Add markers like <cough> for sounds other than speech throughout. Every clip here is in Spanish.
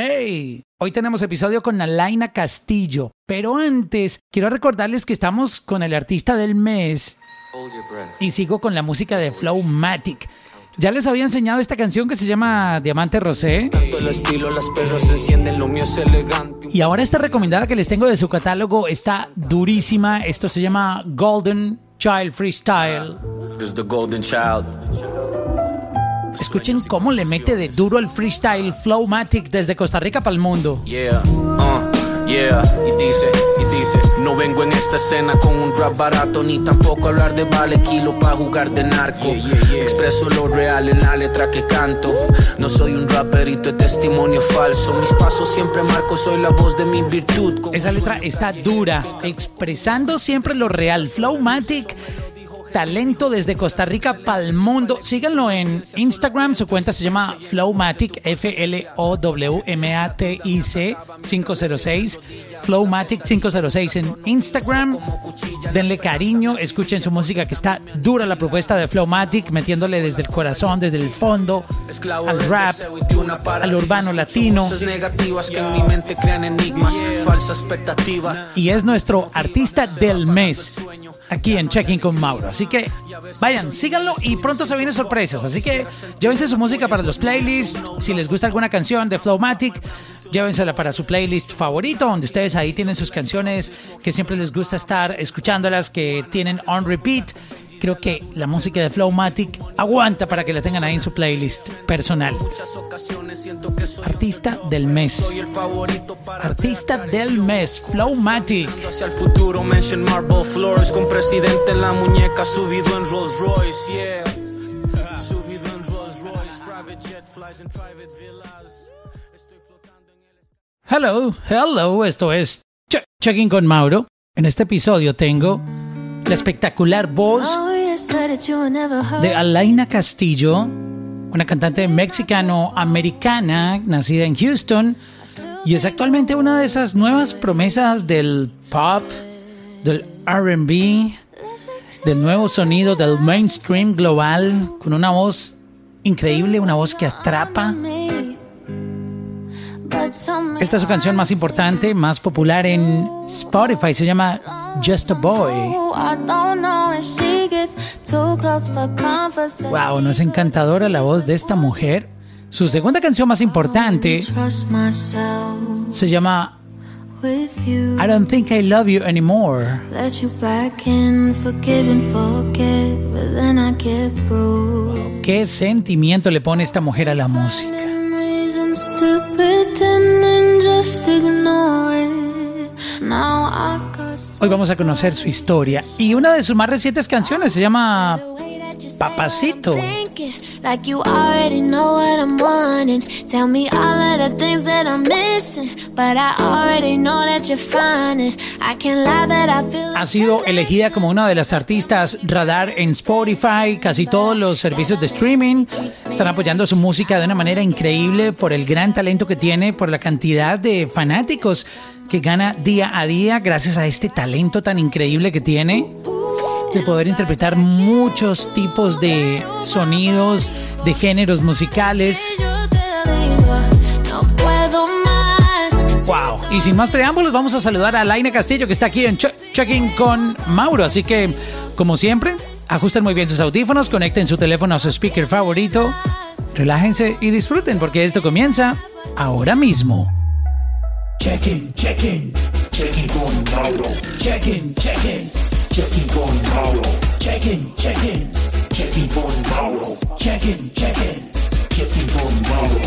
Hey, hoy tenemos episodio con Alaina Castillo, pero antes quiero recordarles que estamos con el artista del mes y sigo con la música de Flowmatic. Ya les había enseñado esta canción que se llama Diamante Rosé. Y ahora esta recomendada que les tengo de su catálogo está durísima. Esto se llama Golden Child Freestyle. Escuchen cómo le mete de duro el freestyle Flowmatic desde Costa Rica para el mundo. Yeah, uh, yeah, y dice, y dice, no vengo en esta escena con un rap barato, ni tampoco hablar de vale kilo para jugar de narco. Expreso lo real en la letra que canto. No soy un raperito de testimonio falso. Mis pasos siempre marco, soy la voz de mi virtud. Esa letra está dura, expresando siempre lo real. Flowmatic talento desde Costa Rica para el mundo. Síganlo en Instagram, su cuenta se llama Flowmatic, F-L-O-W-M-A-T-I-C 506. Flowmatic 506 en Instagram. Denle cariño, escuchen su música que está dura la propuesta de Flowmatic, metiéndole desde el corazón, desde el fondo, al rap, al urbano latino. Y es nuestro artista del mes aquí en Checking con Mauro. Así que vayan, síganlo y pronto se vienen sorpresas. Así que llévense su música para los playlists. Si les gusta alguna canción de Flowmatic, llévensela para su playlist favorito, donde ustedes ahí tienen sus canciones que siempre les gusta estar escuchándolas, que tienen on repeat creo que la música de Flowmatic aguanta para que la tengan ahí en su playlist personal. Artista del mes. Artista del mes, Flowmatic. Hacia el futuro, mention Marble Floors con presidente en la muñeca subido en Rolls Royce, yeah. Subido en Rolls Royce, private jet flies and private villas. Estoy flotando en el Hello, hello, esto es Ch- Checking con Mauro. En este episodio tengo la espectacular voz de Alaina Castillo, una cantante mexicano-americana nacida en Houston y es actualmente una de esas nuevas promesas del pop, del RB, del nuevo sonido del mainstream global, con una voz increíble, una voz que atrapa. Esta es su canción más importante, más popular en Spotify, se llama Just a Boy. Wow, ¿no es encantadora la voz de esta mujer? Su segunda canción más importante se llama I Don't Think I Love You Anymore. ¿Qué sentimiento le pone esta mujer a la música? Hoy vamos a conocer su historia y una de sus más recientes canciones se llama Papacito. Like you already know what I'm wanting. Tell me all of the things that I'm missing. But I already know that you're finding. I can lie that I feel Ha sido elegida como una de las artistas radar en Spotify, casi todos los servicios de streaming están apoyando su música de una manera increíble por el gran talento que tiene, por la cantidad de fanáticos que gana día a día gracias a este talento tan increíble que tiene de poder interpretar muchos tipos de sonidos, de géneros musicales. Wow. Y sin más preámbulos, vamos a saludar a Laina Castillo que está aquí en Ch- Checking con Mauro. Así que, como siempre, ajusten muy bien sus audífonos, conecten su teléfono a su speaker favorito, relájense y disfruten porque esto comienza ahora mismo. Checking, checking con Mauro. Checking, checking, checking con Mauro. Checking, checking, checking con Mauro. Checking, checking, checking con Mauro.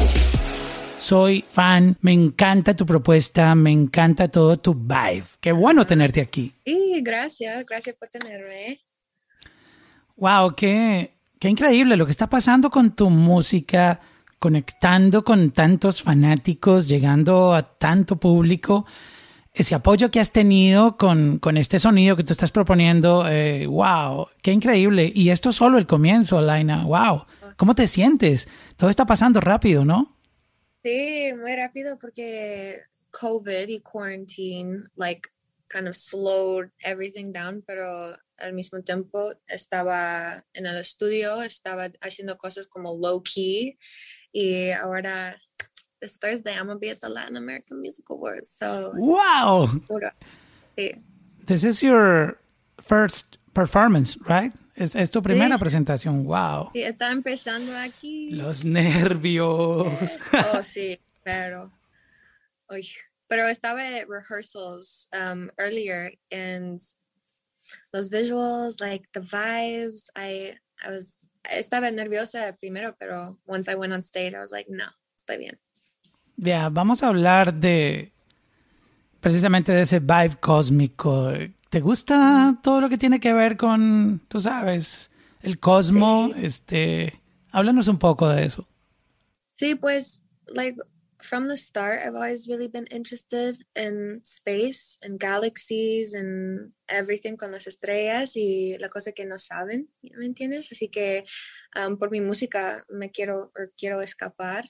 Soy fan, me encanta tu propuesta, me encanta todo tu vibe. Qué bueno tenerte aquí. Y gracias, gracias por tenerme. Wow, qué, qué increíble lo que está pasando con tu música, conectando con tantos fanáticos, llegando a tanto público. Ese apoyo que has tenido con, con este sonido que tú estás proponiendo, eh, wow, qué increíble. Y esto es solo el comienzo, Laina. Wow, ¿cómo te sientes? Todo está pasando rápido, ¿no? Sí, muy rápido porque COVID y quarantine, like, kind of slowed everything down, pero al mismo tiempo estaba en el estudio, estaba haciendo cosas como low key y ahora this Thursday I'm gonna be at the Latin American Music Awards. So wow, sí. this is your first performance, right? Es, es tu primera sí. presentación. Wow. Sí, está empezando aquí. Los nervios. <laughs> oh <laughs> sí, pero, Uy. pero estaba at rehearsals um, earlier and los visuals, like the vibes, I I was estaba nerviosa primero, pero once I went on stage, I was like, no, estoy bien. Ya, yeah, vamos a hablar de precisamente de ese vibe cósmico. ¿Te gusta todo lo que tiene que ver con, tú sabes, el cosmo? Sí. Este, háblanos un poco de eso. Sí, pues, like, from the start, I've always really been interested in space and galaxies and everything con las estrellas y la cosa que no saben, ¿me entiendes? Así que um, por mi música me quiero, quiero escapar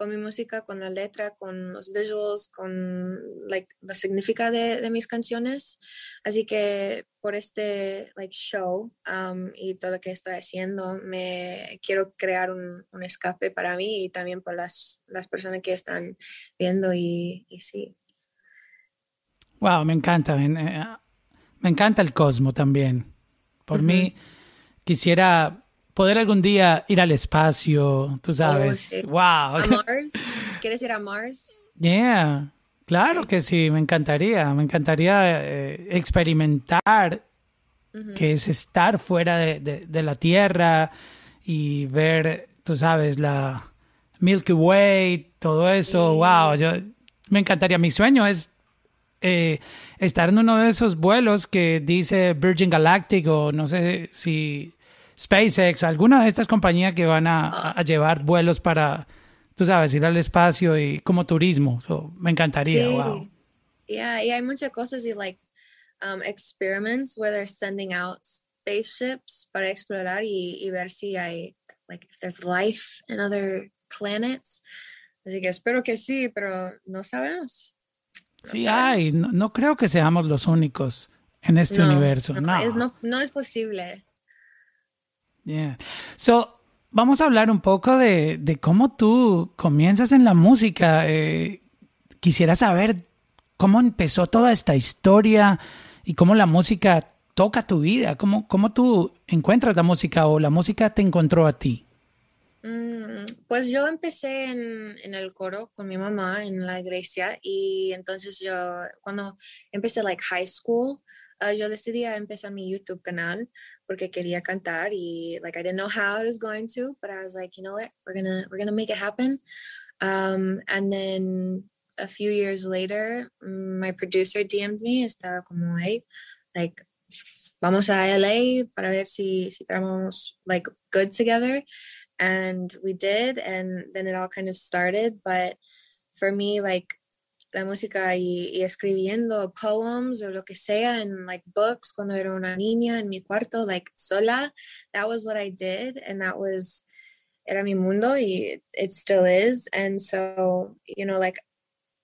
con mi música, con la letra, con los visuals, con like, la significa de, de mis canciones. Así que por este like, show um, y todo lo que estoy haciendo, me quiero crear un, un, escape para mí y también por las, las personas que están viendo y, y sí. Wow, me encanta. Me, me encanta el cosmo también. Por uh -huh. mí, quisiera poder algún día ir al espacio, tú sabes. Oh, sí. Wow. ¿A Mars? ¿Quieres ir a Mars? Yeah, claro que sí, me encantaría, me encantaría eh, experimentar uh -huh. que es estar fuera de, de, de, la Tierra y ver, tú sabes, la Milky Way, todo eso. Sí. Wow, yo me encantaría. Mi sueño es eh, estar en uno de esos vuelos que dice Virgin Galactic o no sé si SpaceX, alguna de estas compañías que van a, a, llevar vuelos para, tú sabes, ir al espacio y como turismo. So, me encantaría, sí. wow. Yeah, y hay muchas cosas y like um, experiments where they're sending out spaceships para explorar y, y ver si hay, like, if there's life in other planets. Así que espero que sí, pero no sabemos. No sí sabemos. hay, no, no, creo que seamos los únicos en este no, universo. No, no. Es, no, no es posible. Yeah. So, vamos a hablar un poco de, de cómo tú comienzas en la música. Eh, quisiera saber cómo empezó toda esta historia y cómo la música toca tu vida. ¿Cómo, cómo tú encuentras la música o la música te encontró a ti? Mm, pues yo empecé en, en, el coro con mi mamá en la iglesia y entonces yo cuando empecé like high school uh, yo decidí empezar mi YouTube canal porque quería cantar y like I didn't know how I was going to, but I was like, you know what, we're gonna we're gonna make it happen. Um, and then a few years later, my producer DM'd me, estaba como, hey, like, vamos a LA para ver si si éramos like good together, and we did, and then it all kind of started. But for me, like la música y, escribiendo poems o lo que sea en like books cuando era una niña en mi cuarto like sola. That was what I did and that was era mi mundo y it still is. And so you know like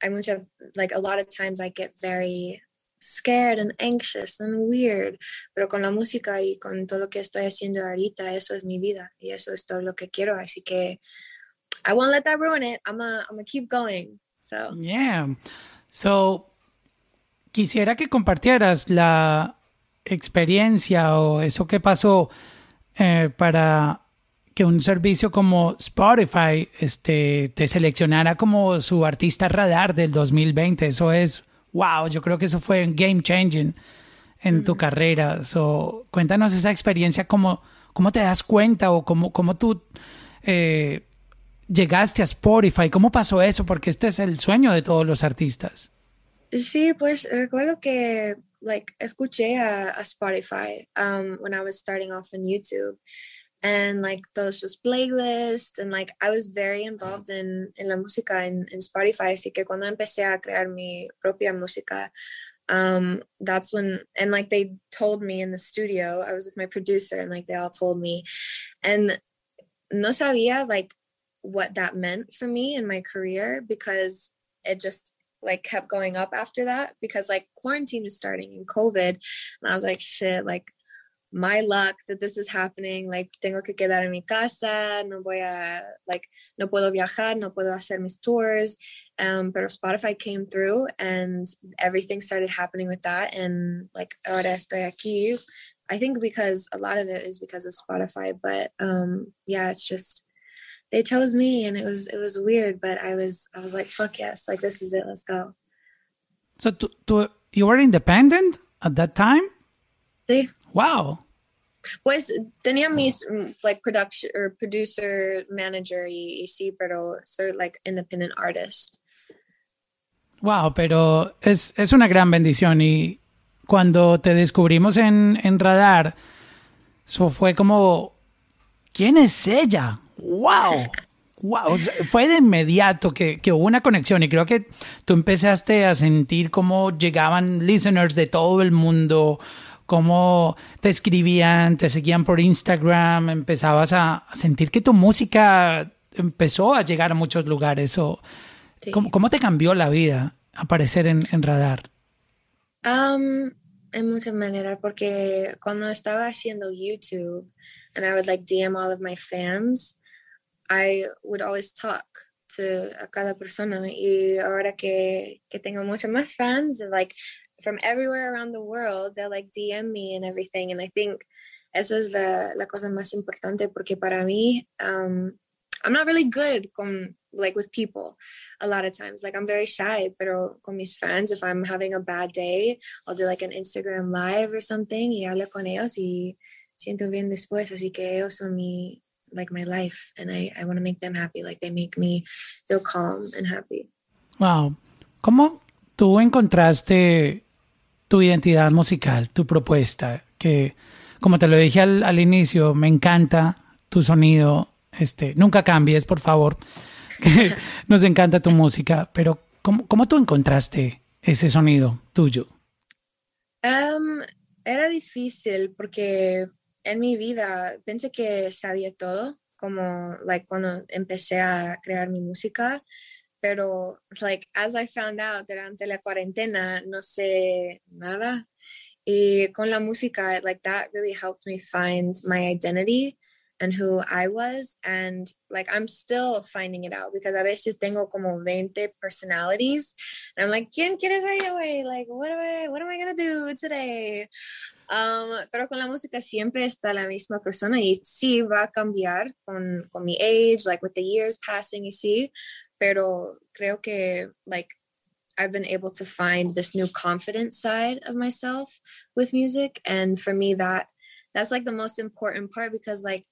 I mucha like a lot of times I get very scared and anxious and weird pero con la música y con todo lo que estoy haciendo ahorita eso es mi vida y eso es todo lo que quiero. Así que I won't let that ruin it. I'm gonna I'm gonna keep going So. Yeah. So, quisiera que compartieras la experiencia o eso que pasó eh, para que un servicio como Spotify este, te seleccionara como su artista radar del 2020. Eso es, wow, yo creo que eso fue game changing en mm. tu carrera. So, cuéntanos esa experiencia, cómo, cómo te das cuenta o cómo, cómo tú... Eh, llegaste a Spotify? ¿Cómo pasó eso? Porque este es el sueño de todos los artistas. Sí, pues recuerdo que like escuché a, a Spotify um, when I was starting off on YouTube and like todos sus playlists and like I was very involved in, in la música en, en Spotify así que cuando empecé a crear mi propia música um that's when and like they told me in the studio I was with my producer and like they all told me and no sabía like what that meant for me in my career because it just like kept going up after that because like quarantine was starting and covid and i was like shit like my luck that this is happening. Like, tengo que quedar en mi casa, no voy a, like, no puedo viajar, no puedo hacer mis tours. Um, pero Spotify came through and everything started happening with that. And like, ahora estoy aquí. I think because a lot of it is because of Spotify, but um, yeah, it's just they chose me and it was it was weird, but I was I was like, fuck yes, like this is it, let's go. So to, to you were independent at that time? Sí. Wow. Pues tenía mis like production or producer manager y, y sí, pero soy like independent artist. Wow, pero es, es una gran bendición y cuando te descubrimos en, en Radar, eso fue como, ¿quién es ella? ¡Wow! ¡Wow! fue de inmediato que, que, hubo una conexión y creo que tú empezaste a sentir cómo llegaban listeners de todo el mundo, cómo te escribían, te seguían por Instagram, empezabas a sentir que tu música empezó a llegar a muchos lugares. O, sí. ¿cómo, ¿cómo, te cambió la vida aparecer en, en Radar? Um, en muchas maneras, porque cuando estaba haciendo YouTube and I would like DM all of my fans, I would always talk to a cada persona. Y ahora que, que tengo muchos más fans, like from everywhere around the world, they'll like DM me and everything. And I think eso es la, la cosa más importante porque para mí, um, I'm not really good con, like with people a lot of times. Like I'm very shy, pero con mis fans, if I'm having a bad day, I'll do like an Instagram live or something y hablo con ellos y siento bien después. Así que ellos son mi, like my life and I, I want to make them happy. Like they make me feel calm and happy. Wow. ¿Cómo tú encontraste tu identidad musical, tu propuesta? Que, como te lo dije al, al inicio, me encanta tu sonido. Este, nunca cambies, por favor. <laughs> Nos encanta tu música, pero ¿cómo, cómo tú encontraste ese sonido tuyo? Um, era difícil porque en mi vida pensé que sabía todo, como like cuando empecé a crear mi música, pero like as I found out durante la cuarentena no sé nada. Y con la música like that really helped me find my identity and who I was and like I'm still finding it out because a veces tengo como 20 personalities and I'm like ¿quién quieres ser hoy? like what am I what am I gonna do today Um, pero con la música siempre está la misma persona y sí va a cambiar con, con mi age, like with the years passing y sí, pero creo que like I've been able to find this new confident side of myself with music and for me that that's like the most important part because like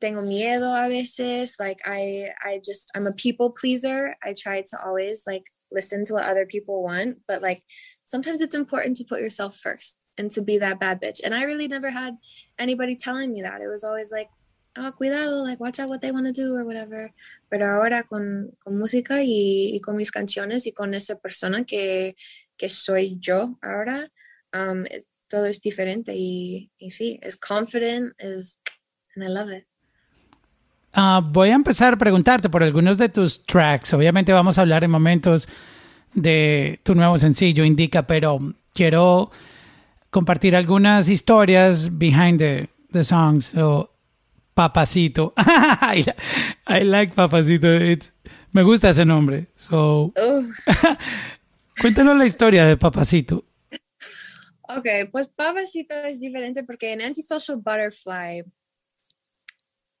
tengo miedo a veces like I I just I'm a people pleaser I try to always like listen to what other people want but like sometimes it's important to put yourself first and to be that bad bitch. And I really never had anybody telling me that. It was always like, oh, cuidado, like watch out what they want to do or whatever. Pero ahora con, con música y, y, con mis canciones y con esa persona que, que soy yo ahora, um, todo es diferente y, y sí, es confident, is, and I love it. Uh, voy a empezar a preguntarte por algunos de tus tracks. Obviamente vamos a hablar en momentos de tu nuevo sencillo, Indica, pero quiero compartir algunas historias behind the, the songs. So, Papacito. <laughs> I, I, like Papacito. It's, me gusta ese nombre. So, <laughs> cuéntanos la historia de Papacito. Ok, pues Papacito es diferente porque en Antisocial Butterfly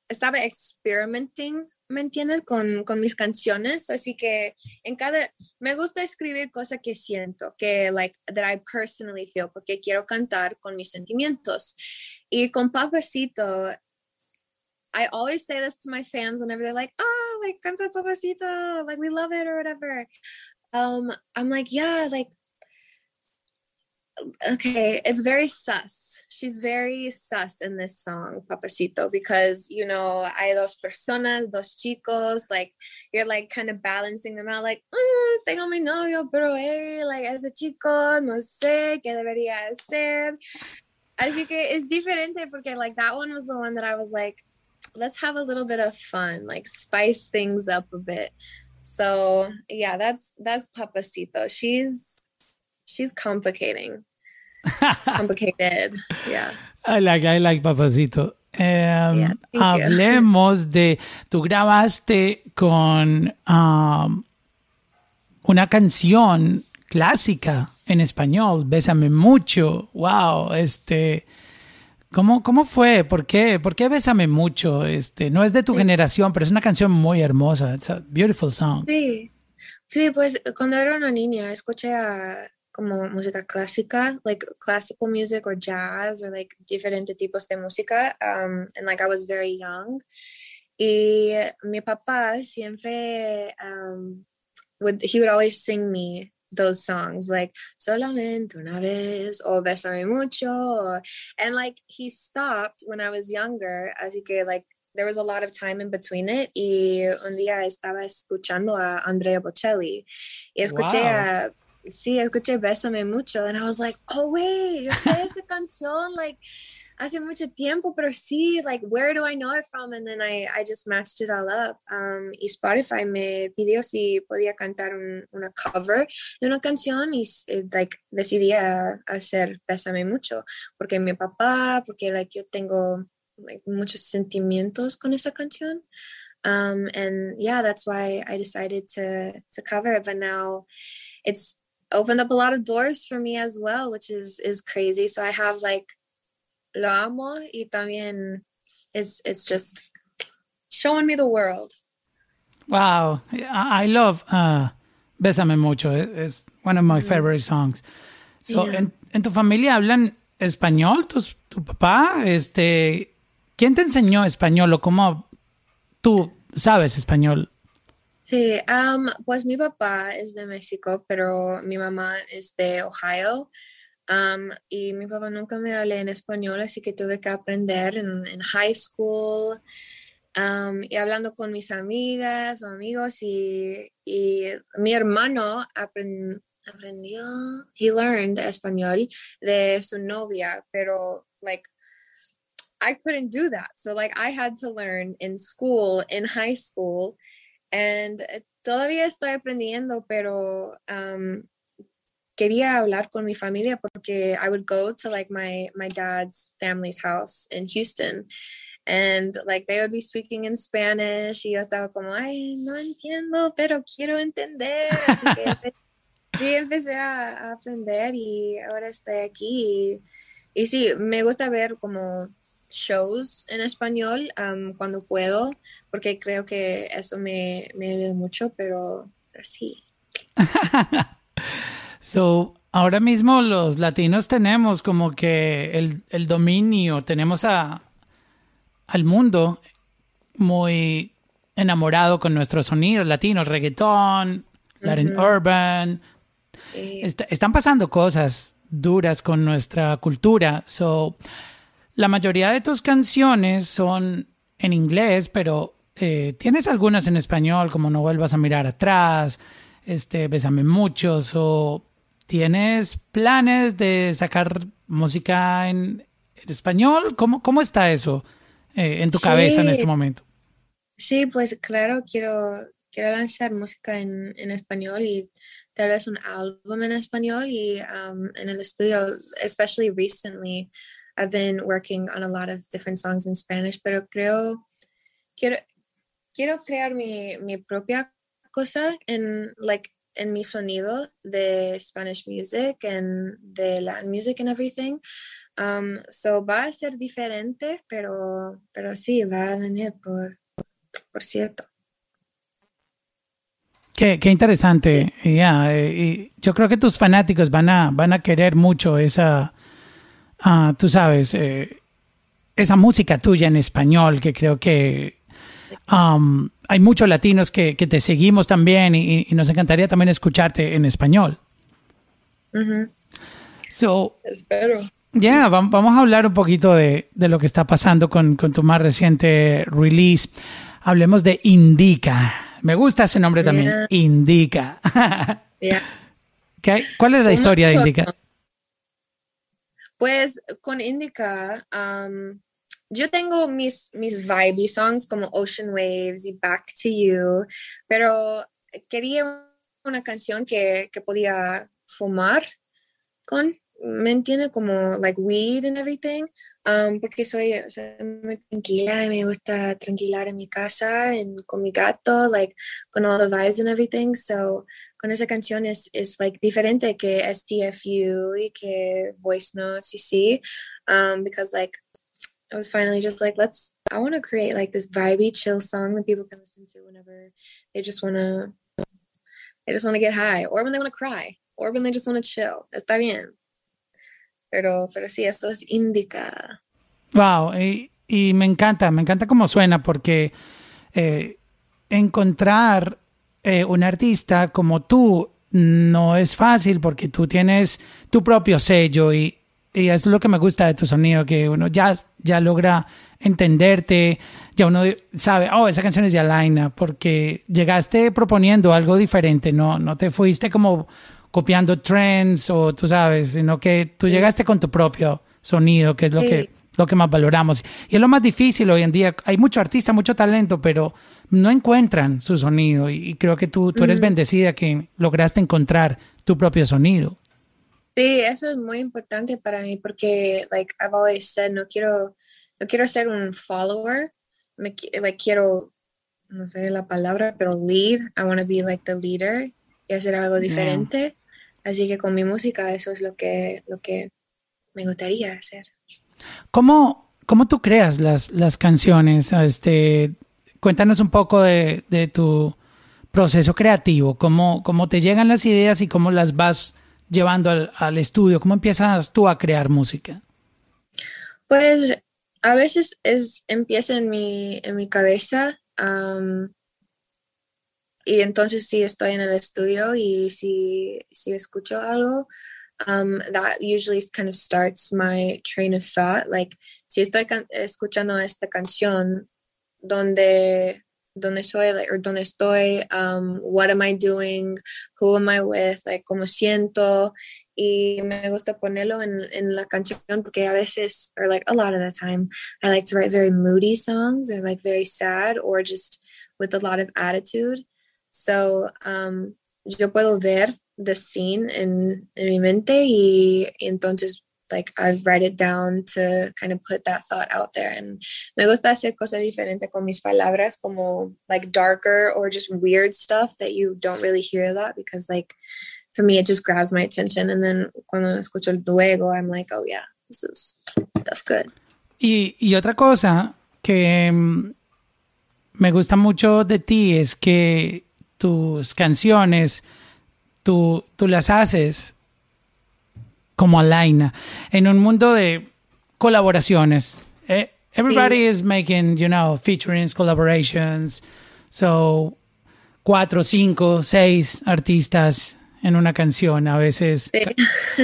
estaba experimenting, ¿me entiendes? Con, con, mis canciones, así que en cada, me gusta escribir cosas que siento, que, like, that I personally feel, porque quiero cantar con mis sentimientos. Y con Papacito, I always say this to my fans whenever they're like, oh, like, canta Papacito, like, we love it or whatever. Um, I'm like, yeah, like, okay, it's very sus. She's very sus in this song, Papacito, because you know, hay dos personas, dos chicos, like you're like kind of balancing them out, like, mm, tengo mi novio, pero hey, like ese chico, no sé qué debería hacer. Así que es diferente porque like that one was the one that I was like, let's have a little bit of fun, like spice things up a bit. So yeah, that's that's Papacito. She's she's complicating. <laughs> complicated. Yeah. I like, I like Papacito. Um, hablemos de, tú grabaste con um, una canción clásica en español, Bésame mucho. Wow, este, ¿cómo, cómo fue? ¿Por qué? ¿Por qué Bésame mucho? Este, no es de tu generación, pero es una canción muy hermosa. It's a beautiful song. Sí, sí, pues cuando era una niña escuché a como música clásica, like classical music or jazz or like diferentes tipos de música. Um, and like I was very young. Y mi papá siempre um, would he would always sing me those songs like solamente una vez or besame mucho and like he stopped when I was younger así que like there was a lot of time in between it y un día estaba escuchando a Andrea Bocelli y escuché wow. a sí escuché Bésame mucho and I was like oh wait yo sé <laughs> esa canción like hace mucho tiempo, pero sí, like, where do I know it from? And then I, I just matched it all up. Um, y Spotify me pidió si podía cantar un, una cover de una canción y, eh, like, decidí hacer Bésame Mucho, porque mi papá, porque, like, yo tengo, like, muchos sentimientos con esa canción. Um, and yeah, that's why I decided to, to cover it. But now it's opened up a lot of doors for me as well, which is, is crazy. So I have, like, lo amo y también it's, it's just showing me the world. Wow, I love uh, Bésame Mucho. It's one of my mm. favorite songs. So, yeah. en, en, tu familia hablan español? ¿Tu, ¿Tu papá? Este, ¿Quién te enseñó español o cómo tú sabes español? Sí, um, pues mi papá es de México, pero mi mamá es de Ohio. Um, y mi papá nunca me habló en español, así que tuve que aprender en, high school um, y hablando con mis amigas o amigos y, y mi hermano aprend, aprendió, he learned español de su novia, pero like I couldn't do that. So like I had to learn in school, in high school, and todavía estoy aprendiendo, pero um, quería hablar con mi familia porque I would go to like my my dad's family's house in Houston. And like they would be speaking in Spanish y yo estaba como ay no entiendo pero quiero entender así que <laughs> sí empecé a, a, aprender y ahora estoy aquí y, y, sí me gusta ver como shows en español um, cuando puedo porque creo que eso me, me ayuda mucho pero, pero sí <laughs> So, ahora mismo los latinos tenemos como que el, el dominio, tenemos a, al mundo muy enamorado con nuestros sonidos latinos, reggaetón, Latin urban. están pasando cosas duras con nuestra cultura. So, la mayoría de tus canciones son en inglés, pero eh, tienes algunas en español, como No vuelvas a mirar atrás, este, Bésame muchos o ¿Tienes planes de sacar música en, español? ¿Cómo, ¿Cómo está eso eh, en tu cabeza en este momento? Sí, pues claro, quiero, quiero lanzar música en, en español y tal vez un álbum en español y um, en el estudio, especially recently, I've been working on a lot of different songs in Spanish, pero creo, quiero, quiero crear mi, mi propia cosa en, like, en mi sonido de Spanish music and de Latin music and everything. Um, so va a ser diferente, pero, pero sí, va a venir por, por cierto. Qué, qué interesante. Yeah, y yo creo que tus fanáticos van a, van a querer mucho esa, uh, tú sabes, eh, esa música tuya en español, que creo que um, hay muchos latinos que, que te seguimos también y, y, nos encantaría también escucharte en español. So, Espero. Ya, yeah, vamos a hablar un poquito de, de lo que está pasando con, con, tu más reciente release. Hablemos de Indica. Me gusta ese nombre también, Indica. <laughs> yeah. ¿Cuál es la historia de Indica? Pues con Indica, um, yo tengo mis, mis vibey songs como Ocean Waves y Back to You, pero quería una canción que, que podía fumar con me entiende como like weed and everything, um, porque soy, muy tranquila y me gusta tranquilar en mi casa en, con mi gato, like con all the vibes and everything. So con esa canción es, es like diferente que STFU y que Voice Notes, you see, um, because like I was finally just like, let's, I want to create like this vibey, chill song that people can listen to whenever they just want to, they just want to get high or when they want to cry or when they just want to chill. Está bien. Pero, pero sí, esto es indica. Wow, y, y me encanta, me encanta cómo suena porque eh, encontrar eh, un artista como tú no es fácil porque tú tienes tu propio sello y, y es lo que me gusta de tu sonido, que uno ya, ya logra entenderte, ya uno sabe, oh, esa canción es de Alaina, porque llegaste proponiendo algo diferente, no, no te fuiste como copiando trends o tú sabes, sino que tú llegaste con tu propio sonido, que es lo que lo que más valoramos. Y es lo más difícil hoy en día. Hay mucho artista, mucho talento, pero no encuentran su sonido. Y, creo que tú, tú eres bendecida que lograste encontrar tu propio sonido. Sí, eso es muy importante para mí porque, like I've always said, no quiero, no quiero ser un follower. Me, like, quiero, no sé la palabra, pero lead. I want to be like the leader y hacer algo diferente. Así que con mi música eso es lo que, lo que me gustaría hacer. ¿Cómo, cómo tú creas las, las canciones? Este, cuéntanos un poco de, de tu proceso creativo, cómo, cómo te llegan las ideas y cómo las vas llevando al, al, estudio? ¿Cómo empiezas tú a crear música? Pues a veces es, empieza en mi, en mi cabeza y entonces si estoy en el estudio y si, si escucho algo, um, that usually kind of starts my train of thought. Like, si estoy escuchando esta canción, donde, donde soy, like, or donde estoy, um, what am I doing, who am I with, like, cómo siento, y me gusta ponerlo en, en la canción porque a veces, or like a lot of the time, I like to write very moody songs or like very sad or just with a lot of attitude. So, um, yo puedo ver the scene en, en mi mente y, y, entonces like I write it down to kind of put that thought out there. And me gusta hacer cosas diferentes con mis palabras como like darker or just weird stuff that you don't really hear a lot because like for me it just grabs my attention. And then cuando escucho luego I'm like oh yeah this is that's good. Y, y otra cosa que mm, me gusta mucho de ti es que tus canciones tú, tú las haces como Alaina en un mundo de colaboraciones. Eh, everybody is making, you know, featurings, collaborations. So, cuatro, cinco, seis artistas en una canción. A veces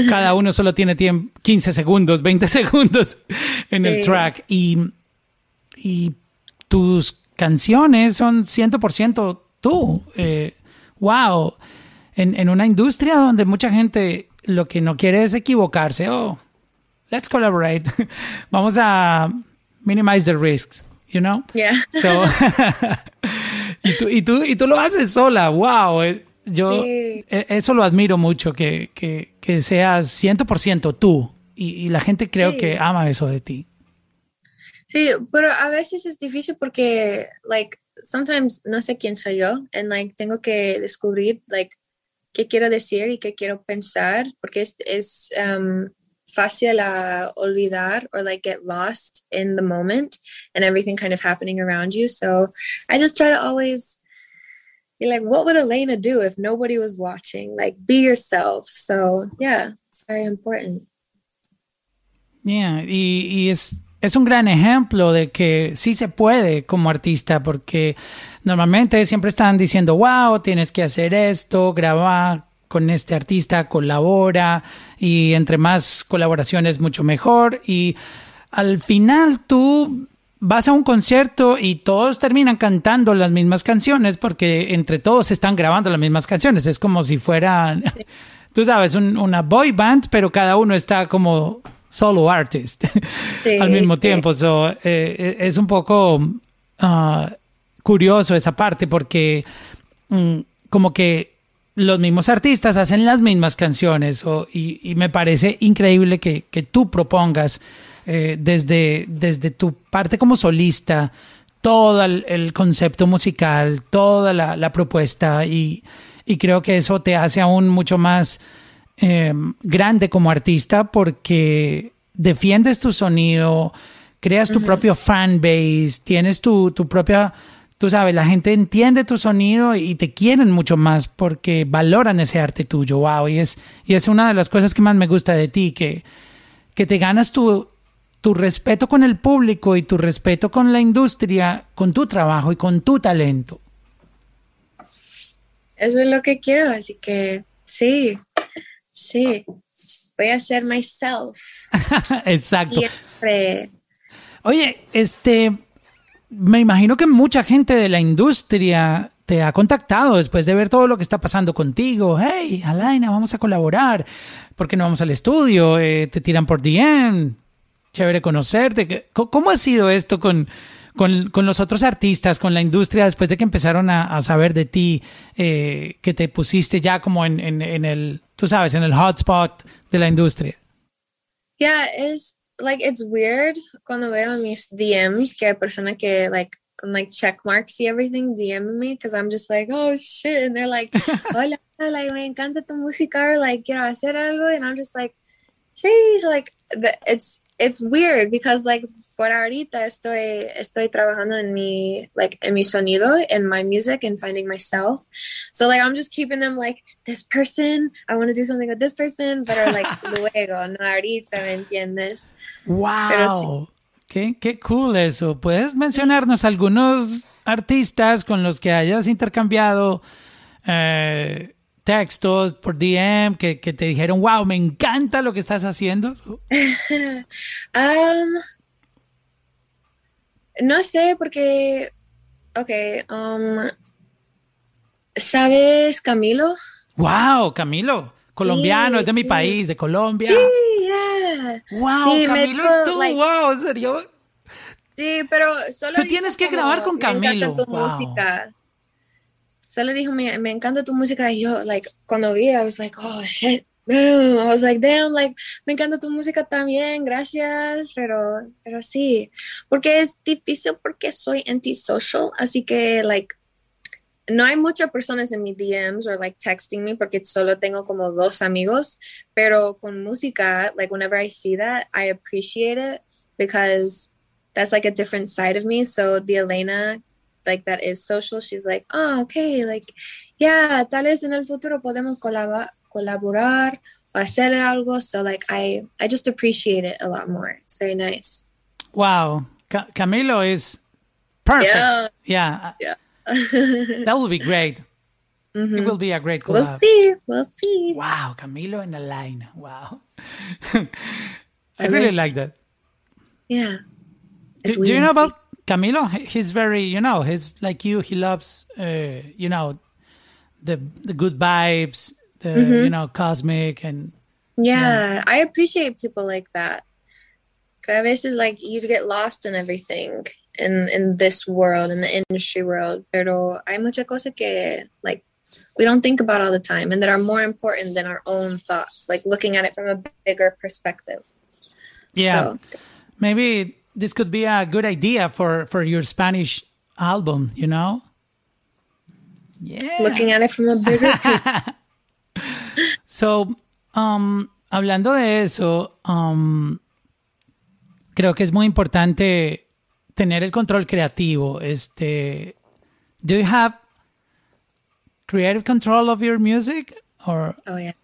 cada uno solo tiene 15 segundos, 20 <laughs> segundos en el track. Y, y tus canciones son 100% tú. Eh, wow en, en una industria donde mucha gente lo que no quiere es equivocarse. Oh, let's collaborate. <laughs> Vamos a minimize the risks, you know? Yeah. So, <laughs> y, tú, y, tú, y tú lo haces sola. Wow. Eh, yo sí. E, eso lo admiro mucho, que, que, que seas 100% tú. Y, y, la gente creo sí. que ama eso de ti. Sí, pero a veces es difícil porque, like, sometimes no sé quién soy yo, and like, tengo que descubrir, like, qué quiero decir y qué quiero pensar, porque es, es um, fácil a olvidar or like get lost in the moment and everything kind of happening around you. So I just try to always be like, what would Elena do if nobody was watching? Like, be yourself. So yeah, it's very important. Yeah, y, y es, es un gran ejemplo de que sí se puede como artista, porque normalmente siempre están diciendo, wow, tienes que hacer esto, grabar con este artista, colabora, y entre más colaboraciones, mucho mejor. Y al final tú vas a un concierto y todos terminan cantando las mismas canciones porque entre todos están grabando las mismas canciones. Es como si fueran, <laughs> tú sabes, un, una boy band, pero cada uno está como solo artist sí, <laughs> al mismo tiempo. Sí. So, eh, es un poco uh, curioso esa parte porque um, como que los mismos artistas hacen las mismas canciones y, me parece increíble que, tú propongas eh, desde, desde tu parte como solista todo el, concepto musical, toda la, propuesta y, creo que eso te hace aún mucho más em, grande como artista porque defiendes tu sonido, creas tu propio fan base, tienes tu, tu propia tú sabes, la gente entiende tu sonido y te quieren mucho más porque valoran ese arte tuyo, wow, y es, y es una de las cosas que más me gusta de ti, que, que te ganas tu, tu respeto con el público y tu respeto con la industria, con tu trabajo y con tu talento. Eso es lo que quiero, así que sí, sí, voy a ser myself. <laughs> Exacto. Oye, este, me imagino que mucha gente de la industria te ha contactado después de ver todo lo que está pasando contigo. Hey, Alaina, vamos a colaborar. ¿Por qué no vamos al estudio? Eh, te tiran por DM. Chévere conocerte. ¿Cómo ha sido esto con, con, los otros artistas, con la industria, después de que empezaron a, saber de ti, eh, que te pusiste ya como en, en, el, tú sabes, en el hotspot de la industria? Ya, es like it's weird cuando veo mis DMs que hay personas que like con like check marks y everything DM me because I'm just like oh shit and they're like <laughs> hola like me encanta tu música or like quiero hacer algo and I'm just like sheesh like it's it's weird because like por ahorita estoy estoy trabajando en mi like en mi sonido in my music and finding myself. So like i'm just keeping them like this person i want to do something with this person but are like <laughs> luego no ahorita me entiendes wow. Qué, qué cool eso. Puedes mencionarnos algunos artistas con los que hayas intercambiado eh, textos por DM que, que, te dijeron, wow, me encanta lo que estás haciendo? <laughs> um, no sé, porque, ok, um, ¿sabes Camilo? Wow, Camilo, colombiano, es de mi país, de Colombia. Sí, yeah. Wow, Camilo, tú, wow, ¿en serio? Sí, pero solo. Tú tienes que grabar con Camilo. Me encanta tu música solo dijo, me, me encanta tu música. Y yo, like, cuando vi, I was like, oh, shit. I was like, damn, like, me encanta tu música también, gracias, pero, pero sí, porque es difícil porque soy antisocial, así que, like, no hay muchas personas en mis DMs o like texting me porque solo tengo como dos amigos, pero con música, like whenever I see that, I appreciate it because that's like a different side of me. So the Elena like that is social, she's like, oh, okay, like, yeah, tal vez en el futuro podemos colab colaborar o hacer algo. So like, I, I just appreciate it a lot more. It's very nice. Wow. Ca Camilo is perfect. Yeah. Yeah. yeah. that will be great. Mm -hmm. It will be a great collab. We'll see. We'll see. Wow, Camilo in the line. Wow. <laughs> I really like that. Yeah. Do, do, you know about Camilo, he's very, you know, he's like you. He loves, uh, you know, the the good vibes, the mm -hmm. you know, cosmic and. Yeah, I appreciate people like that. A veces, like you get lost in everything in in this world, in the industry world. Pero hay muchas cosas que like we don't think about all the time, and that are more important than our own thoughts. Like looking at it from a bigger perspective. Yeah, so, maybe this could be a good idea for for your Spanish album, you know? Yeah. Looking at it from a bigger <laughs> So, um, hablando de eso, um, creo que es muy importante tener el control creativo. Este, do you have creative control of your music or? Oh yeah.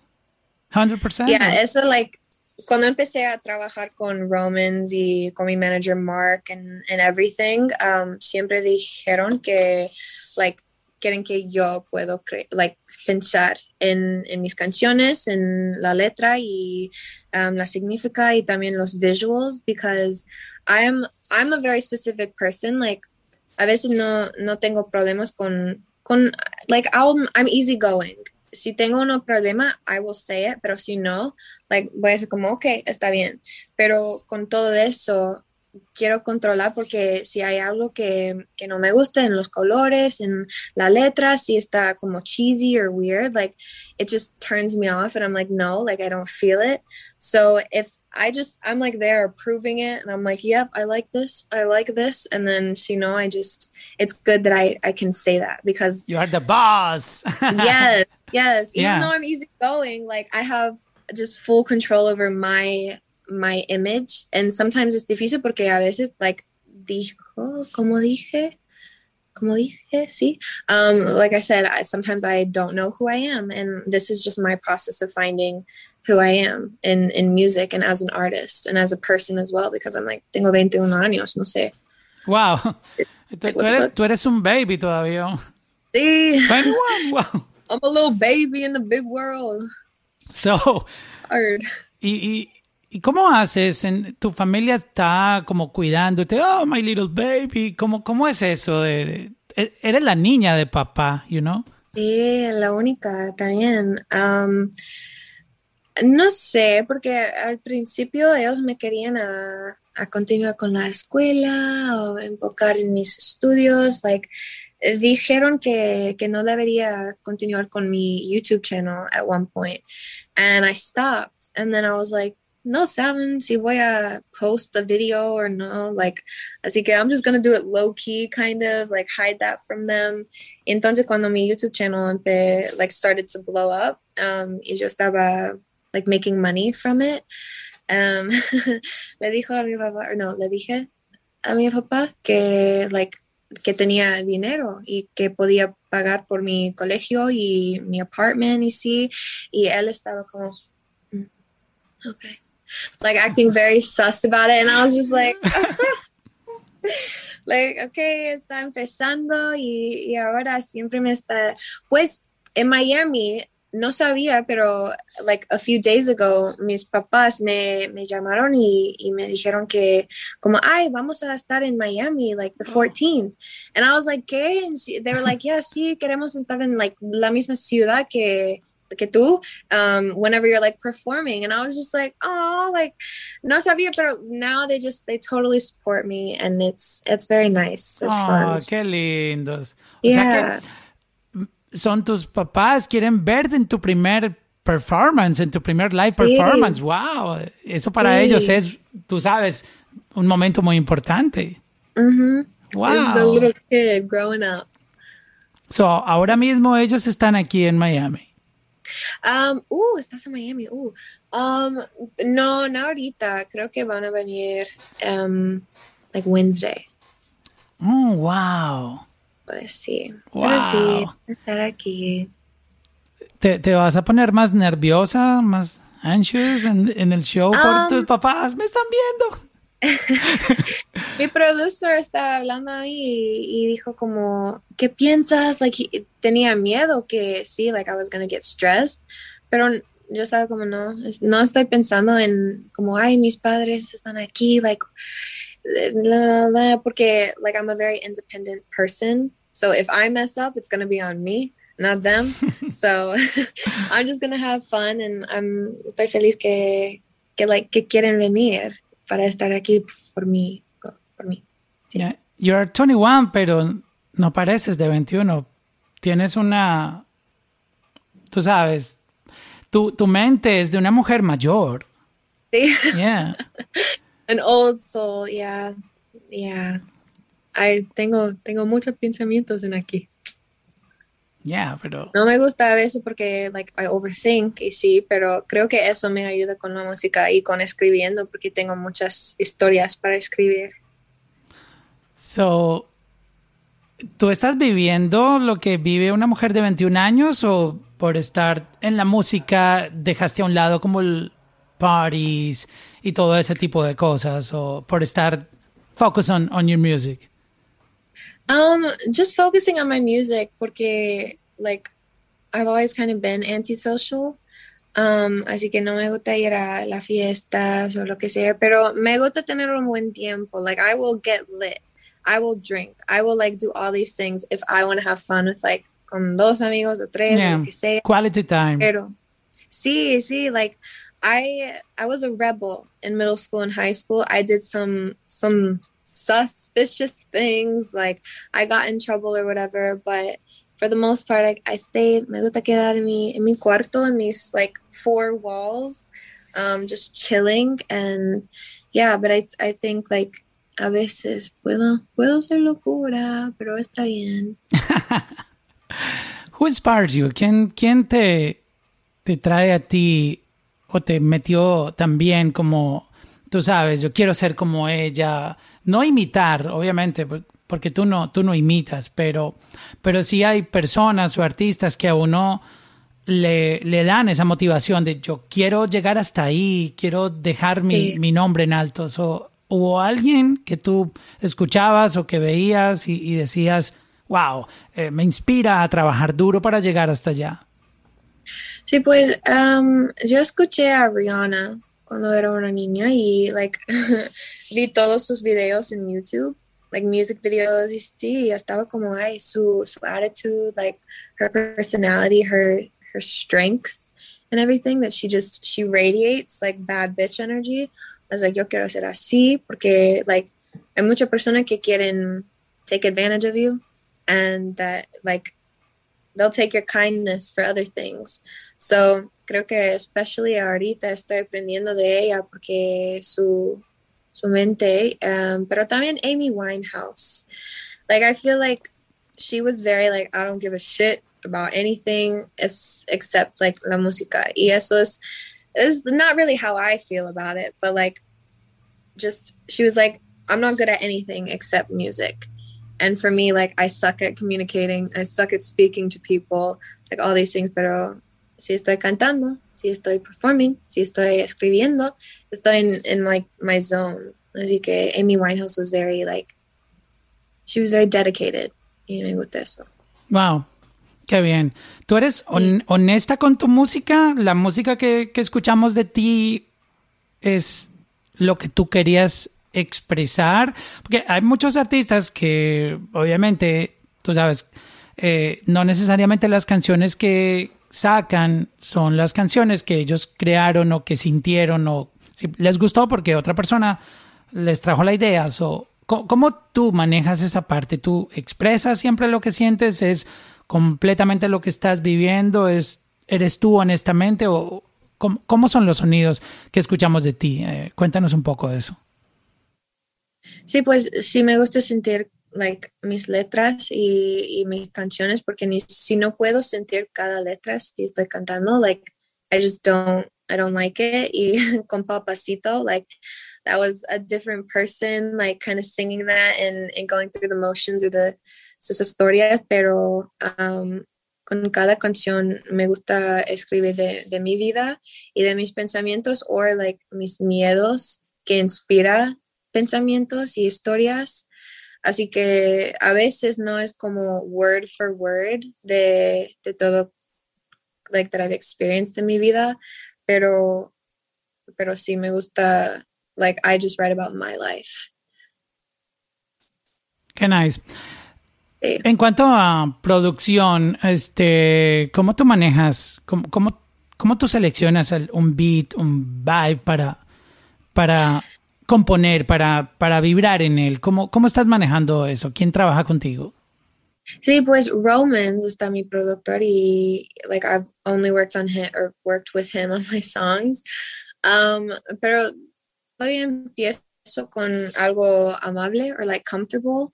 100%? Yeah, eso like cuando empecé a trabajar con Romans y con mi manager Mark and, and everything, um, siempre dijeron que, like, quieren que yo puedo like, pensar en, en, mis canciones, en la letra y um, la significa y también los visuals, because I'm, I'm a very specific person, like, a veces no, no tengo problemas con, con like, I'm, I'm easygoing si tengo un problema, I will say it, pero si no, like, voy a decir como, ok, está bien. Pero con todo eso, quiero controlar porque si hay algo que, que, no me gusta en los colores, en la letra, si está como cheesy or weird, like it just turns me off and I'm like, no, like I don't feel it. So if I just, I'm like there approving it and I'm like, yep, I like this, I like this. And then, you know, I just, it's good that I, I can say that because you are the boss. <laughs> yes, yes. Even yeah. though I'm easygoing, like I have just full control over my my image. And sometimes it's difícil porque a veces like dijo como dije como dije sí. Um like I said I, sometimes I don't know who I am. And this is just my process of finding who I am in in music and as an artist and as a person as well because I'm like tengo 21 años no sé. Wow. Tú, tú, eres, tú eres un baby todavía. Sí. 21 wow I'm a little baby in the big world so Hard. y, y ¿Y cómo haces? En, ¿Tu familia está como cuidándote? Oh, my little baby. ¿Cómo, cómo es eso? De, e, eres la niña de papá, you know? Sí, la única también. Um, no sé, porque al principio ellos me querían a, a, continuar con la escuela o enfocar en mis estudios. Like, dijeron que, que no debería continuar con mi YouTube channel at one point. And I stopped. And then I was like, no saben si voy a post the video or no. Like, así que I'm just gonna do it low key, kind of like hide that from them. Entonces, cuando mi YouTube channel empe, like started to blow up, um, y yo estaba like making money from it, um, <laughs> le dijo a mi papá, or no, le dije a mi papá que like que tenía dinero y que podía pagar por mi colegio y mi apartment y sí, y él estaba como, mm, okay like acting very sus about it. And I was just like, <laughs> like, okay, está empezando y, y ahora siempre me está, pues en Miami no sabía, pero like a few days ago, mis papás me, me llamaron y, y, me dijeron que como, ay, vamos a estar en Miami, like the 14th. And I was like, ¿qué? And they were like, yeah, sí, queremos estar en like la misma ciudad que, que tú um, whenever you're like performing and i was just like oh like no sabía pero now they just they totally support me and it's it's very nice it's oh, fun qué lindos yeah. o sea que son tus papás quieren verte en tu primer performance en tu primer live sí. performance wow eso para sí. ellos es tú sabes un momento muy importante wow the little kid growing up so ahora mismo ellos están aquí en Miami Um, uh, estás en Miami. Uh, um, no, no ahorita. Creo que van a venir um, like Wednesday. Oh, wow. Pues sí. Wow. Pero sí, estar aquí. ¿Te, ¿Te, vas a poner más nerviosa, más anxious en, en el show por Um, tus papás? ¿Me están viendo? <laughs> Mi producer estaba hablando y, y, dijo como, ¿qué piensas? Like, he, tenía miedo que sí, like I was gonna get stressed, pero yo estaba como, no, no estoy pensando en como, ay, mis padres están aquí, like, blah, porque, like, I'm a very independent person, so if I mess up, it's gonna be on me, not them, <laughs> so <laughs> I'm just gonna have fun, and I'm, estoy feliz que, que, like, que quieren venir para estar aquí por mí. Por mí. Sí. Yeah. You're 21, pero no pareces de 21. Tienes una, tú sabes, tu, tu mente es de una mujer mayor. Sí. Yeah. <laughs> An old soul, yeah. Yeah. Tengo, tengo muchos pensamientos en aquí. Yeah, pero... No me gusta a veces porque, like, I overthink y sí, pero creo que eso me ayuda con la música y con escribiendo porque tengo muchas historias para escribir. So, ¿tú estás viviendo lo que vive una mujer de 21 años o por estar en la música dejaste a un lado como el parties y todo ese tipo de cosas o por estar focus on, on your music? Um, just focusing on my music porque like I've always kind of been antisocial. Um, así que no me gusta ir a las fiestas o lo que sea, pero me gusta tener un buen tiempo. Like I will get lit. I will drink. I will like do all these things if I want to have fun with like con dos amigos o tres Yeah. o lo que sea. Quality time. Pero sí, sí, like I I was a rebel in middle school and high school. I did some some suspicious things like I got in trouble or whatever, but for the most part I, I stayed me gusta quedar en mi en mi cuarto in these like four walls um just chilling and yeah, but I I think like a veces puedo puedo ser locura, pero está bien. <laughs> Who inspires you? ¿Quién, quién te, te trae a ti o te metió también como, tú sabes, yo quiero ser como ella? No imitar, obviamente, porque tú no, tú no imitas, pero, pero sí hay personas o artistas que a uno le, le dan esa motivación de yo quiero llegar hasta ahí, quiero dejar mi, mi nombre en alto. O hubo alguien que tú escuchabas o que veías y, y decías, wow, eh, me inspira a trabajar duro para llegar hasta allá? Sí, pues um, yo escuché a Rihanna cuando era una niña y like <laughs> vi todos sus videos en YouTube, like music videos y sí, estaba como ay su su attitude, like her personality, her her strength and everything that she just she radiates like bad bitch energy. I was like yo quiero ser así porque like hay muchas personas que quieren take advantage of you and that like they'll take your kindness for other things. So creo que especially ahorita estoy aprendiendo de ella porque su su mente, um, pero también Amy Winehouse. Like I feel like she was very like I don't give a shit about anything except like la música. Y eso es is not really how I feel about it, but like just she was like I'm not good at anything except music. and for me like i suck at communicating i suck at speaking to people like all these things pero si estoy cantando si estoy performing si estoy escribiendo estoy in, in like my zone así que Amy Winehouse was very like she was very dedicated y me gusta eso wow Qué bien. ¿Tú eres on, honesta con tu música? ¿La música que, que escuchamos de ti es lo que tú querías expresar, porque hay muchos artistas que obviamente, tú sabes, eh, no necesariamente las canciones que sacan son las canciones que ellos crearon o que sintieron o si les gustó porque otra persona les trajo la idea. o ¿Cómo tú manejas esa parte? ¿Tú expresas siempre lo que sientes? ¿Es completamente lo que estás viviendo? ¿Es, ¿Eres tú honestamente? ¿O cómo, son los sonidos que escuchamos de ti? Eh, cuéntanos un poco de eso. Sí, pues sí me gusta sentir like mis letras y, y mis canciones porque ni si no puedo sentir cada letra si estoy cantando like I just don't I don't like it y <laughs> con Papacito like that was a different person like kind of singing that and, and going through the motions of the sus historias pero um, con cada canción me gusta escribir de, de mi vida y de mis pensamientos o like mis miedos que inspira pensamientos y historias. Así que a veces no es como word for word de, de todo like that I've experienced en mi vida, pero pero sí me gusta like I just write about my life. Qué nice. En cuanto a producción, este, ¿cómo tú manejas, cómo, cómo, cómo tú seleccionas un beat, un vibe para, para componer, para, para vibrar en él? ¿Cómo, ¿Cómo estás manejando eso? ¿Quién trabaja contigo? Sí, pues Romans está mi productor y like I've only worked on him or worked with him on my songs. Um, pero todavía empiezo con algo amable or like comfortable,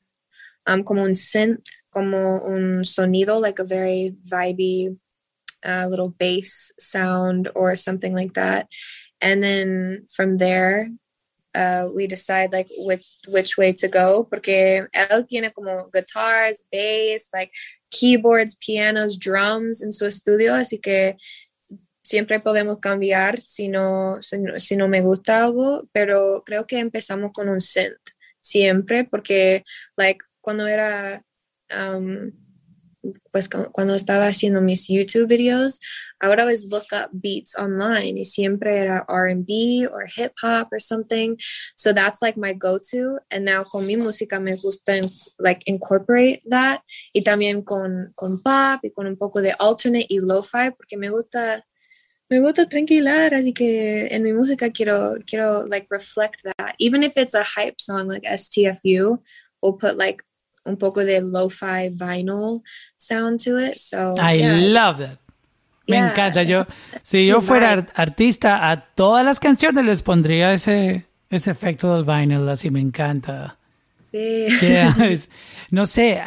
um, como un synth, como un sonido, like a very vibey uh, little bass sound or something like that. And then from there, uh, we decide like which which way to go porque él tiene como guitars, bass, like keyboards, pianos, drums en su estudio, así que siempre podemos cambiar si no, si no, me gusta algo, pero creo que empezamos con un synth siempre porque like cuando era um, pues cuando estaba haciendo mis YouTube videos, ahora always look up beats online y siempre era R&B or hip hop or something. So that's like my go-to. And now con mi música me gusta like incorporate that y también con, con pop y con un poco de alternate y lo-fi porque me gusta me gusta tranquilar, así que en mi música quiero, quiero like reflect that. Even if it's a hype song like STFU, we'll put like un poco de lo-fi vinyl sound to it. So I love that. Me encanta. Yo, si yo <laughs> fuera artista, a todas las canciones les pondría ese, ese efecto del vinyl, así me encanta. Sí. <laughs> no sé,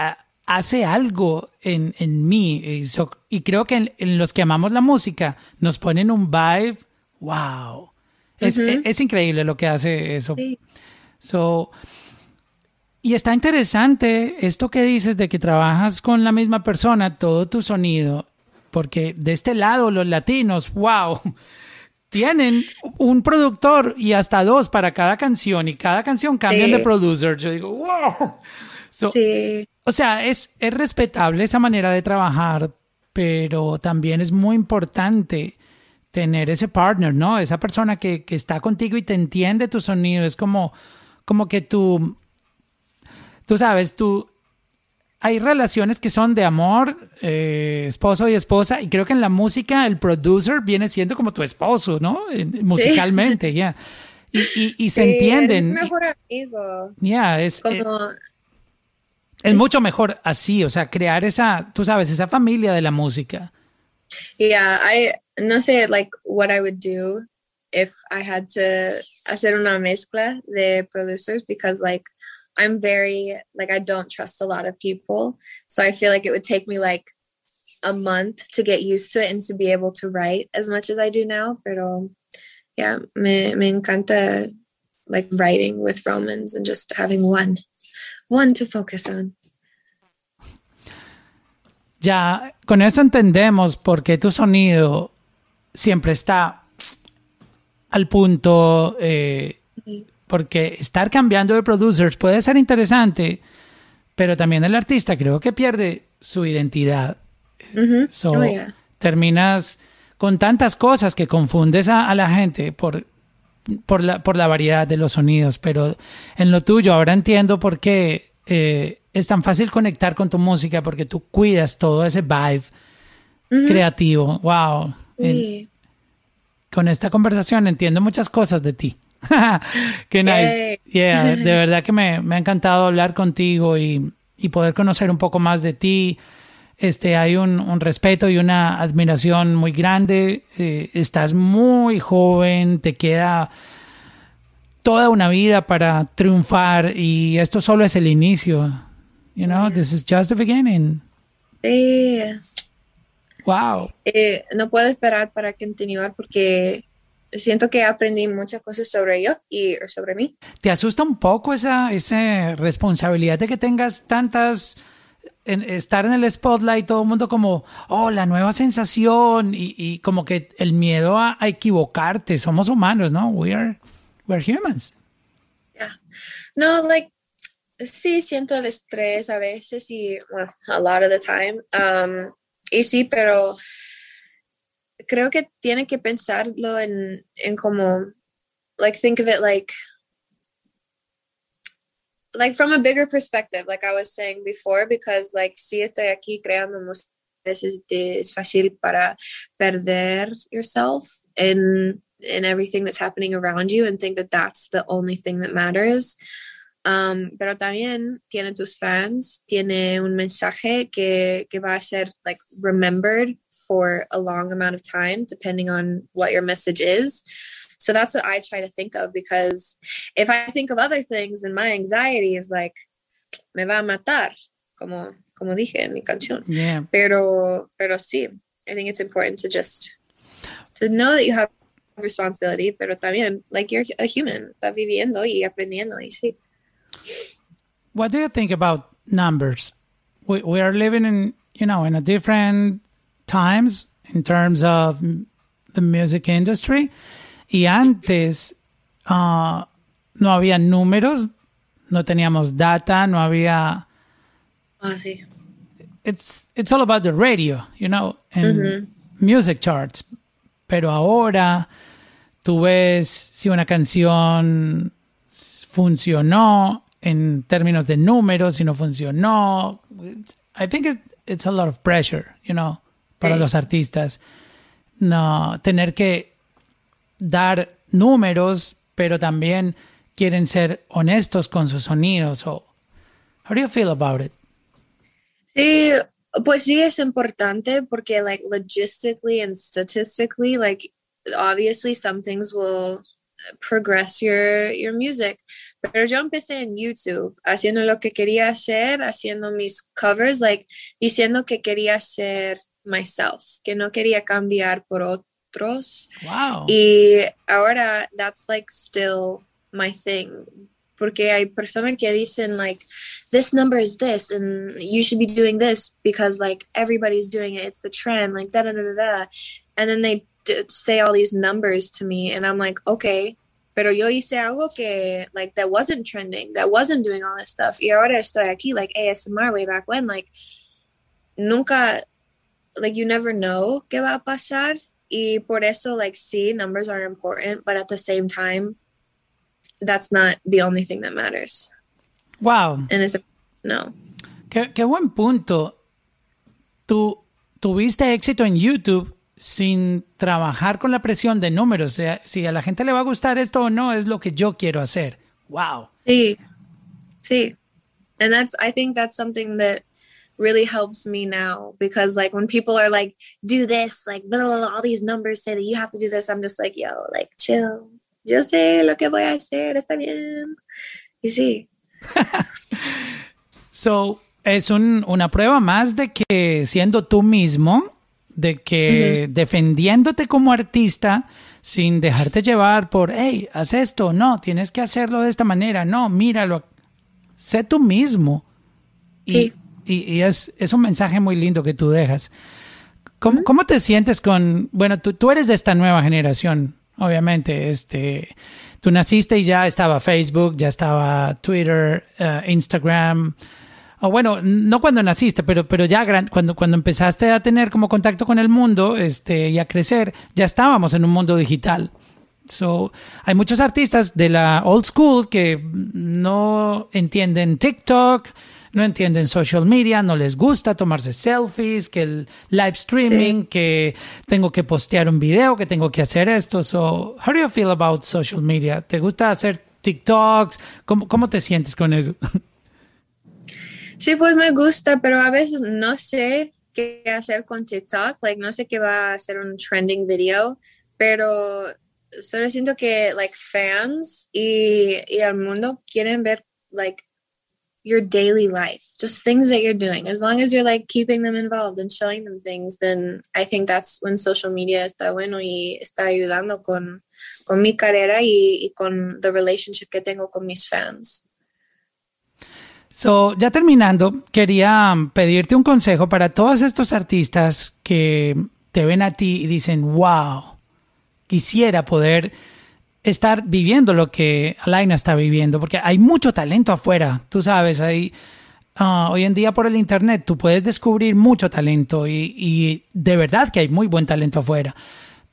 hace algo en, en mí. Y, creo que en, los que amamos la música nos ponen un vibe. ¡Wow! Es, es, increíble lo que hace eso. So, y está interesante esto que dices de que trabajas con la misma persona, todo tu sonido, porque de este lado los latinos, wow, tienen un productor y hasta dos para cada canción y cada canción cambian de producer. Yo digo, wow. sí. O sea, es, es respetable esa manera de trabajar, pero también es muy importante tener ese partner, ¿no? Esa persona que, que está contigo y te entiende tu sonido. Es como, como que tú, tú sabes, tú, hay relaciones que son de amor, eh, esposo y esposa, y creo que en la música el producer viene siendo como tu esposo, ¿no? Musicalmente, ya. Y, y, se entienden. Es mejor amigo. Ya, es. Como, eh, es mucho mejor así, o sea, crear esa, tú sabes, esa familia de la música. Yeah, I no sé like what I would do if I had to hacer una mezcla de producers because like I'm very like I don't trust a lot of people. So I feel like it would take me like a month to get used to it and to be able to write as much as I do now. Pero yeah, me, me encanta like writing with Romans and just having one one to focus on. Ya, con eso entendemos por qué tu sonido siempre está al punto, eh, porque estar cambiando de producers puede ser interesante, pero también el artista creo que pierde su identidad. Oh, terminas con tantas cosas que confundes a, la gente por, por, la, por la variedad de los sonidos, pero en lo tuyo ahora entiendo por qué eh, es tan fácil conectar con tu música porque tú cuidas todo ese vibe creativo. Wow. con esta conversación entiendo muchas cosas de ti. <laughs> Qué nice. Yeah, <laughs> de verdad que me, me, ha encantado hablar contigo y, y, poder conocer un poco más de ti. Este, hay un, un respeto y una admiración muy grande. Eh, estás muy joven, te queda toda una vida para triunfar y esto solo es el inicio. You know, this is just the beginning. Sí. Wow. Eh, no puedo esperar para continuar porque siento que aprendí muchas cosas sobre yo y sobre mí. ¿Te asusta un poco esa, esa responsabilidad de que tengas tantas, en, estar en el spotlight, todo el mundo como, oh, la nueva sensación y, y como que el miedo a, a, equivocarte, somos humanos, ¿no? We are, we're humans. Yeah. No, like, sí siento el estrés a veces y, well, a lot of the time. Um, y sí, pero creo que tiene que pensarlo en, en como, like, think of it like, like from a bigger perspective, like I was saying before, because like si estoy aquí creando música, es, fácil para perder yourself in in everything that's happening around you and think that that's the only thing that matters. Um, pero también tiene tus fans, tiene un mensaje que, que va a ser like remembered for a long amount of time, depending on what your message is. So that's what I try to think of because if I think of other things, then my anxiety is like, me va a matar, como, como dije en mi canción. Yeah. Pero, pero sí, I think it's important to just to know that you have responsibility, pero también, like you're a human, está viviendo y aprendiendo y sí. What do you think about numbers? We, we are living in, you know, in a different times in terms of the music industry. Y antes uh, no había números, no teníamos data, no había. Ah, sí. It's, it's all about the radio, you know, and mm -hmm. music charts. Pero ahora tú ves si una canción funcionó en términos de números, si no funcionó. I think it, it's a lot of pressure, you know, para sí. los artistas. no tener que dar números, pero también quieren ser honestos con sus sonidos. So, how do you feel about it? Sí, pues sí es importante porque like logistically and statistically, like obviously some things will progress your, your music. Pero yo empecé en YouTube haciendo lo que quería hacer, haciendo mis covers, like diciendo que quería ser myself, que no quería cambiar por otros. Wow. Y ahora that's like still my thing. Porque hay personas que dicen like this number is this and you should be doing this because like everybody's doing it. It's the trend, like da da da da da. And then they say all these numbers to me and I'm like, okay, pero yo hice algo que like that wasn't trending, that wasn't doing all this stuff. Y ahora estoy aquí like ASMR way back when like nunca like you never know qué va a pasar y por eso like sí numbers are important but at the same time that's not the only thing that matters. Wow. And it's no. Qué, qué buen punto. Tú tuviste éxito en YouTube sin trabajar con la presión de números. O sea, si a la gente le va a gustar esto o no, es lo que yo quiero hacer. Wow. Sí. Sí. And that's, I think that's something that really helps me now because like when people are like, do this, like blah, blah, blah, all these numbers say that you have to do this, I'm just like, yo, like chill. Yo sé lo que voy a hacer, está bien. Y sí. <laughs> so, es un, una prueba más de que siendo tú mismo, de que defendiéndote como artista sin dejarte llevar por, hey, haz esto, no, tienes que hacerlo de esta manera, no, míralo, sé tú mismo. Sí. Y, y, es, es, un mensaje muy lindo que tú dejas. ¿Cómo, ¿cómo te sientes con, bueno, tú, tú, eres de esta nueva generación, obviamente, este, tú naciste y ya estaba Facebook, ya estaba Twitter, uh, Instagram, o bueno, no cuando naciste, pero, pero ya cuando, cuando empezaste a tener como contacto con el mundo este, y a crecer, ya estábamos en un mundo digital. So, hay muchos artistas de la old school que no entienden TikTok, no entienden social media, no les gusta tomarse selfies, que el live streaming, sí. que tengo que postear un video, que tengo que hacer esto. So, how do you feel about social media? ¿Te gusta hacer TikToks? ¿Cómo, cómo te sientes con eso? <laughs> Sí, pues me gusta, pero a veces no sé qué hacer con TikTok. Like, no sé qué va a ser un trending video, pero solo siento que, like, fans y, y el mundo quieren ver, like, your daily life, just things that you're doing. As long as you're, like, keeping them involved and showing them things, then I think that's when social media está bueno y está ayudando con, con mi carrera y, con the relationship que tengo con mis fans. So, ya terminando, quería pedirte un consejo para todos estos artistas que te ven a ti y dicen, wow, quisiera poder estar viviendo lo que Alaina está viviendo, porque hay mucho talento afuera, tú sabes, hay, uh, hoy en día por el Internet tú puedes descubrir mucho talento y, y de verdad que hay muy buen talento afuera,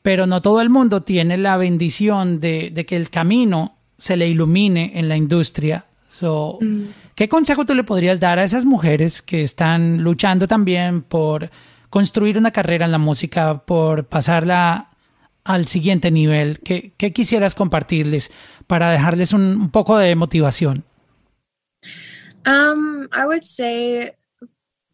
pero no todo el mundo tiene la bendición de, de que el camino se le ilumine en la industria. So, mm. ¿Qué consejo tú le podrías dar a esas mujeres que están luchando también por construir una carrera en la música, por pasarla al siguiente nivel? ¿Qué, quisieras compartirles para dejarles un, un poco de motivación? Um, I would say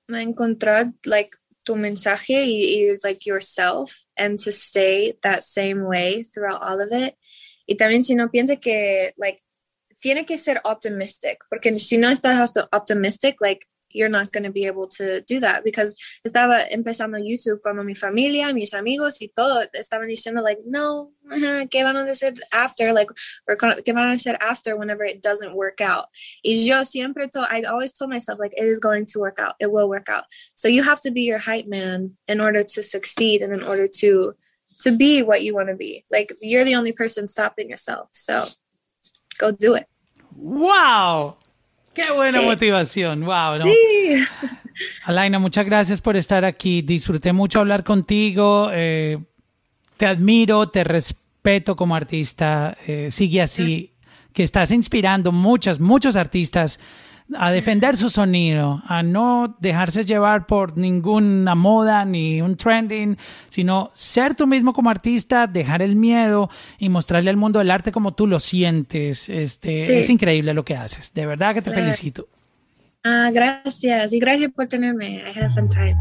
encontrar like tu mensaje y, y like yourself and to stay that same way throughout all of it. Y también si no piensa que like tiene que ser optimistic, porque si no estás optimistic, like you're not going to be able to do that because estaba empezando YouTube cuando mi familia, mis amigos y todo estaban diciendo like, no, uh, ¿qué van a decir after? Like, or, ¿qué van a hacer after whenever it doesn't work out? Y yo siempre I always told myself like, it is going to work out. It will work out. So you have to be your hype man in order to succeed and in order to, to be what you want to be. Like you're the only person stopping yourself. So go do it. ¡Wow! ¡Qué buena sí. motivación! ¡Wow! ¿no? Sí. <laughs> Alaina, muchas gracias por estar aquí. Disfruté mucho hablar contigo. Eh, te admiro, te respeto como artista. Eh, sigue así, que estás inspirando muchas, muchos artistas a defender su sonido, a no dejarse llevar por ninguna moda ni un trending, sino ser tú mismo como artista, dejar el miedo y mostrarle al mundo del arte como tú lo sientes. Este, Es increíble lo que haces. De verdad que te felicito. Ah, gracias y gracias por tenerme. I had a fun time.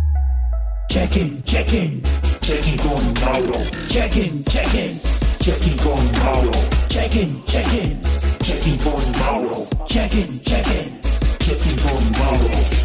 Check in, check in, check in con Mauro. Check in, check in, check in con Mauro. Check in, check in, check in con Mauro. Check in, check in, check in con Mauro.